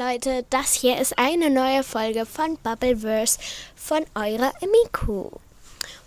Leute, das hier ist eine neue Folge von Bubbleverse von eurer Miku.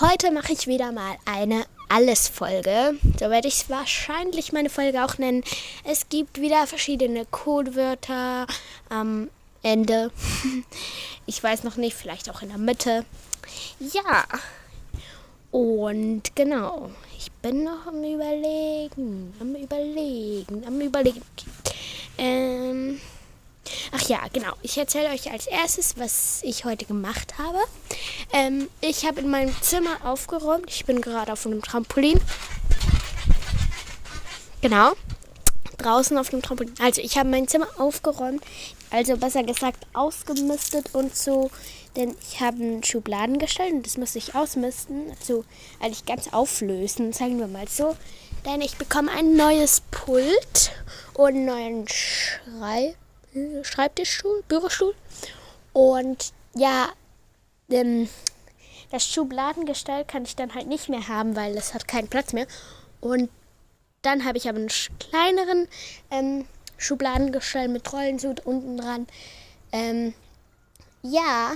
Heute mache ich wieder mal eine Alles-Folge. So werde ich wahrscheinlich meine Folge auch nennen. Es gibt wieder verschiedene Codewörter am Ende. Ich weiß noch nicht, vielleicht auch in der Mitte. Ja. Und genau, ich bin noch am Überlegen, am Überlegen, am Überlegen. Ähm, ach ja, genau. Ich erzähle euch als erstes, was ich heute gemacht habe. Ähm, ich habe in meinem Zimmer aufgeräumt. Ich bin gerade auf einem Trampolin. Genau. Draußen auf dem Trampolin. Also ich habe mein Zimmer aufgeräumt. Also besser gesagt ausgemistet und so. Denn ich habe einen Schubladen gestellt und das muss ich ausmisten. Also eigentlich ganz auflösen, sagen wir mal so. Denn ich bekomme ein neues Pult und einen neuen Schrei Schreibtischstuhl, Bürostuhl. Und ja, ähm, das Schubladengestell kann ich dann halt nicht mehr haben, weil es hat keinen Platz mehr. Und dann habe ich aber einen kleineren ähm, Schubladengestell mit Rollensud unten dran. Ähm, ja,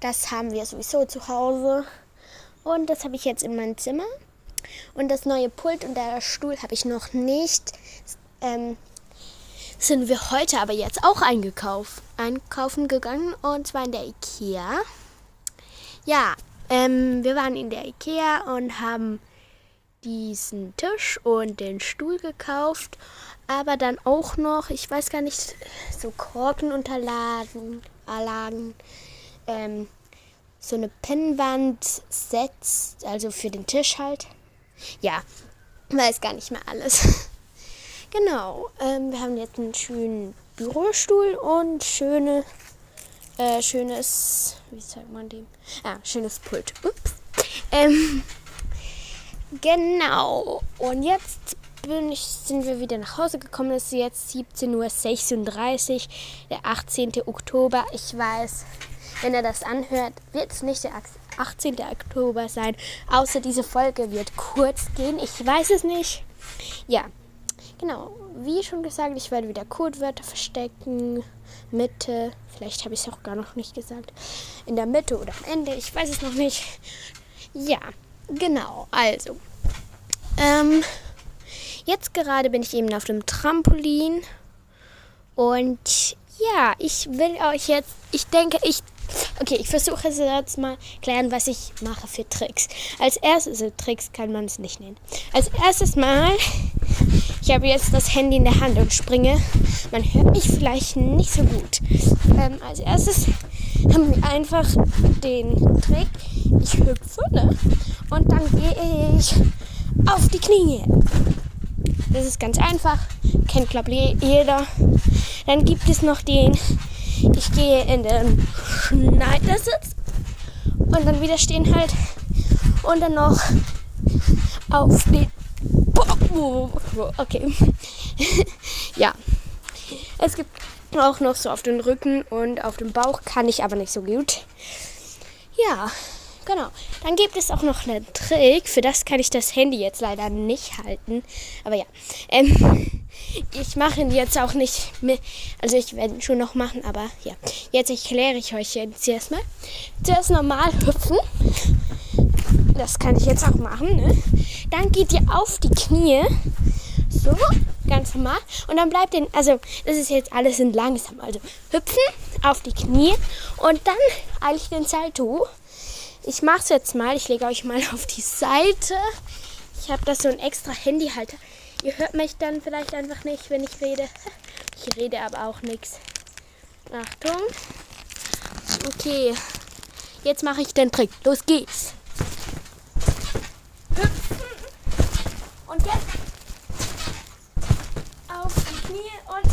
das haben wir sowieso zu Hause. Und das habe ich jetzt in meinem Zimmer. Und das neue Pult und der Stuhl habe ich noch nicht. Ähm, sind wir heute aber jetzt auch eingekauft, einkaufen gegangen und zwar in der Ikea. Ja, ähm, wir waren in der Ikea und haben diesen Tisch und den Stuhl gekauft, aber dann auch noch, ich weiß gar nicht, so Korkenunterlagen, Anlagen, ähm, so eine Pinnwand setzt, also für den Tisch halt. Ja, weiß gar nicht mehr alles. genau, ähm, wir haben jetzt einen schönen Bürostuhl und schöne, äh, schönes, wie sagt man dem? Ah, schönes Pult. Ups. Ähm, genau, und jetzt ich, sind wir wieder nach Hause gekommen. Es ist jetzt 17.36 Uhr, der 18. Oktober. Ich weiß, wenn er das anhört, wird es nicht der 18. Oktober sein. Außer diese Folge wird kurz gehen. Ich weiß es nicht. Ja, genau. Wie schon gesagt, ich werde wieder Codewörter verstecken. Mitte. Vielleicht habe ich es auch gar noch nicht gesagt. In der Mitte oder am Ende. Ich weiß es noch nicht. Ja, genau. Also. Ähm, jetzt gerade bin ich eben auf dem Trampolin. Und ja, ich will euch jetzt. Ich denke, ich Okay, ich versuche jetzt mal klären, was ich mache für Tricks. Als erstes, also Tricks kann man es nicht nennen. Als erstes mal, ich habe jetzt das Handy in der Hand und springe. Man hört mich vielleicht nicht so gut. Ähm, als erstes haben wir einfach den Trick, ich hüpfe ne? und dann gehe ich auf die Knie. Das ist ganz einfach, kennt glaube ich jeder. Dann gibt es noch den ich gehe in den Schneidersitz und dann wieder stehen halt und dann noch auf den Okay. ja. Es gibt auch noch so auf den Rücken und auf dem Bauch kann ich aber nicht so gut. Ja, genau. Dann gibt es auch noch einen Trick. Für das kann ich das Handy jetzt leider nicht halten. Aber ja. Ähm, ich mache ihn jetzt auch nicht mehr. Also ich werde ihn schon noch machen, aber ja. Jetzt erkläre ich euch jetzt erstmal. Zuerst normal hüpfen. Das kann ich jetzt auch machen. Ne? Dann geht ihr auf die Knie. So, ganz normal. Und dann bleibt den, also das ist jetzt alles in langsam. Also hüpfen auf die Knie und dann eigentlich den Salto. Ich mache es jetzt mal. Ich lege euch mal auf die Seite. Ich habe da so ein extra Handyhalter. Ihr hört mich dann vielleicht einfach nicht, wenn ich rede. Ich rede aber auch nichts. Achtung. Okay. Jetzt mache ich den Trick. Los geht's. Hüpfen. Und jetzt auf die Knie und.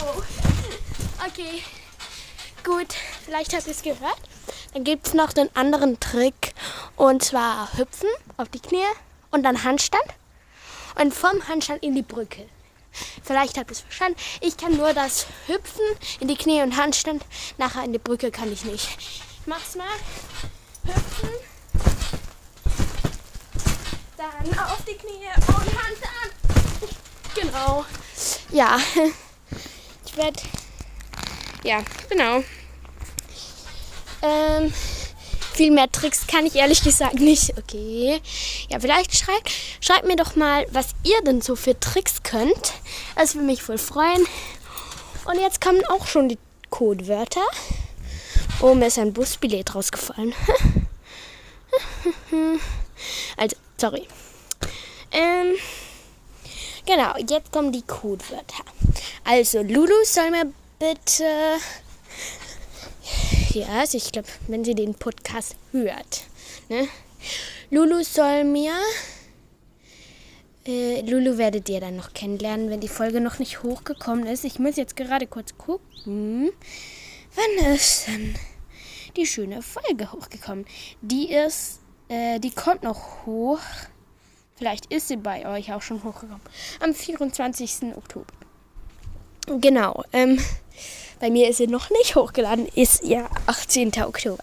Oh. Okay. Gut. Vielleicht habt ihr es gehört. Dann gibt es noch den anderen Trick. Und zwar hüpfen auf die Knie und dann Handstand und vom Handstand in die Brücke. Vielleicht habt ihr es verstanden. Ich kann nur das Hüpfen in die Knie und Handstand. Nachher in die Brücke kann ich nicht. Ich mach's mal. Hüpfen. Dann auf die Knie und Handstand. Genau. Ja. Ich werde ja, genau. Ähm, viel mehr Tricks kann ich ehrlich gesagt nicht. Okay. Ja, vielleicht schreibt, schreibt mir doch mal, was ihr denn so für Tricks könnt. Das würde mich voll freuen. Und jetzt kommen auch schon die Codewörter. Oh, mir ist ein Busbillett rausgefallen. also, sorry. Ähm, genau, jetzt kommen die Codewörter. Also, Lulu soll mir bitte also ich glaube, wenn sie den Podcast hört. Ne? Lulu soll mir. Äh, Lulu werdet ihr dann noch kennenlernen, wenn die Folge noch nicht hochgekommen ist. Ich muss jetzt gerade kurz gucken. Wann ist denn die schöne Folge hochgekommen? Die ist. Äh, die kommt noch hoch. Vielleicht ist sie bei euch auch schon hochgekommen. Am 24. Oktober. Genau. Ähm, bei mir ist sie noch nicht hochgeladen. Ist ja 18. Oktober.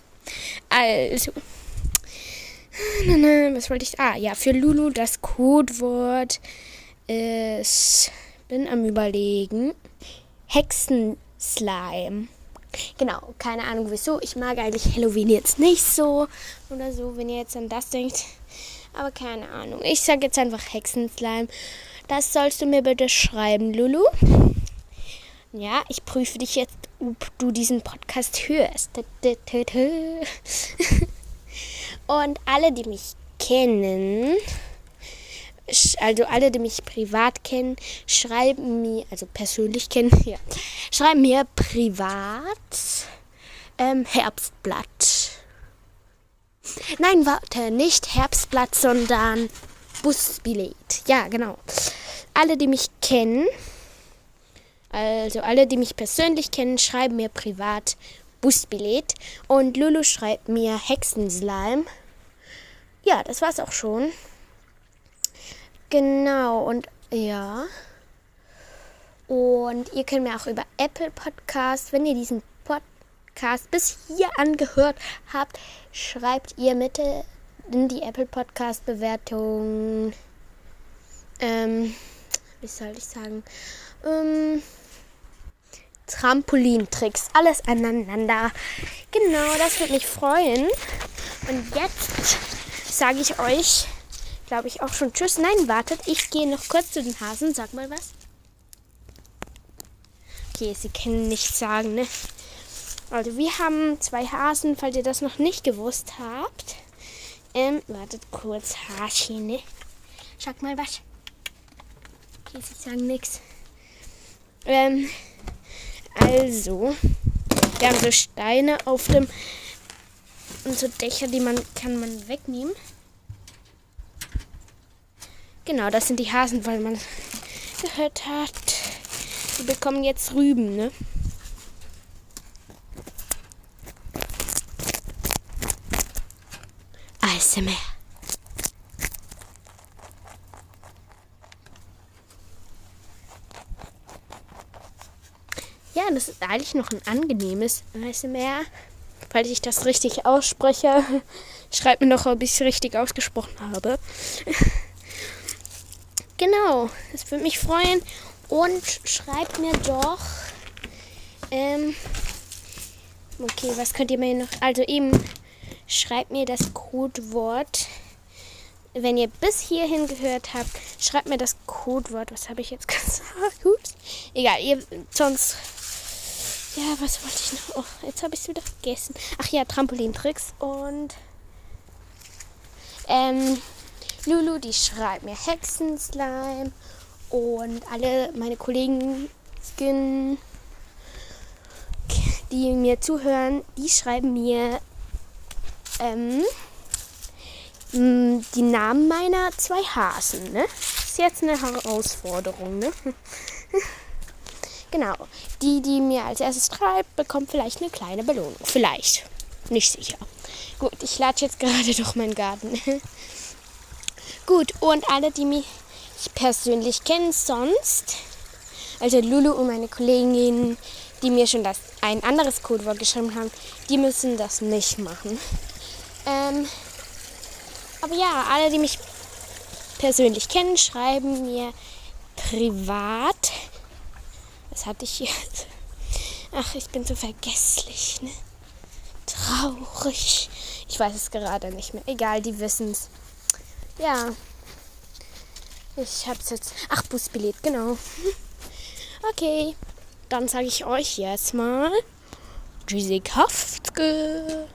Also. Was wollte ich. Ah, ja, für Lulu das Codewort ist. Bin am Überlegen. Hexenslime. Genau, keine Ahnung wieso. Ich mag eigentlich Halloween jetzt nicht so oder so, wenn ihr jetzt an das denkt. Aber keine Ahnung. Ich sage jetzt einfach Hexenslime. Das sollst du mir bitte schreiben, Lulu. Ja, ich prüfe dich jetzt, ob du diesen Podcast hörst. Und alle, die mich kennen, also alle, die mich privat kennen, schreiben mir, also persönlich kennen, ja, schreiben mir privat ähm, Herbstblatt. Nein, warte, nicht Herbstblatt, sondern Busbillett. Ja, genau. Alle, die mich kennen, also alle, die mich persönlich kennen, schreiben mir privat Busbillett. Und Lulu schreibt mir Hexenslime. Ja, das war's auch schon. Genau, und ja. Und ihr könnt mir auch über Apple Podcast, wenn ihr diesen Podcast bis hier angehört habt, schreibt ihr bitte in die Apple Podcast Bewertung. Ähm, wie soll ich sagen? Ähm, Trampolintricks, alles aneinander. Genau, das würde mich freuen. Und jetzt sage ich euch, glaube ich, auch schon Tschüss. Nein, wartet, ich gehe noch kurz zu den Hasen. Sag mal was. Okay, sie können nichts sagen, ne? Also, wir haben zwei Hasen, falls ihr das noch nicht gewusst habt. Ähm, wartet kurz, Haschen, ne? Sag mal was. Okay, sie sagen nichts. Ähm, also, wir haben so Steine auf dem und so Dächer, die man kann man wegnehmen. Genau, das sind die Hasen, weil man gehört hat, die bekommen jetzt Rüben, ne? ASMR. Ja, das ist eigentlich noch ein angenehmes ASMR. Falls ich das richtig ausspreche, schreibt mir noch, ob ich es richtig ausgesprochen habe. genau, das würde mich freuen. Und schreibt mir doch. Ähm, okay, was könnt ihr mir noch. Also eben, schreibt mir das Codewort. Wenn ihr bis hierhin gehört habt, schreibt mir das Codewort. Was habe ich jetzt gesagt? Ups. Egal, ihr sonst ja, was wollte ich noch? Oh, jetzt habe ich es wieder vergessen. Ach ja, Trampolintricks. Und ähm, Lulu, die schreibt mir Hexenslime. Und alle meine Kollegen, Skin, die mir zuhören, die schreiben mir ähm, die Namen meiner zwei Hasen. Ne? Ist jetzt eine Herausforderung. Ne? Genau. Die, die mir als erstes schreibt, bekommt vielleicht eine kleine Belohnung. Vielleicht. Nicht sicher. Gut, ich latsche jetzt gerade durch meinen Garten. Gut, und alle, die mich persönlich kennen, sonst, also Lulu und meine Kolleginnen, die mir schon das ein anderes Codewort geschrieben haben, die müssen das nicht machen. Ähm, aber ja, alle, die mich persönlich kennen, schreiben mir privat was hatte ich jetzt? Ach, ich bin so vergesslich, ne? Traurig. Ich weiß es gerade nicht mehr. Egal, die wissen's. Ja. Ich hab's jetzt. Ach, Busbillett, genau. Okay. Dann sage ich euch jetzt mal. Tschüssi, Kaftke.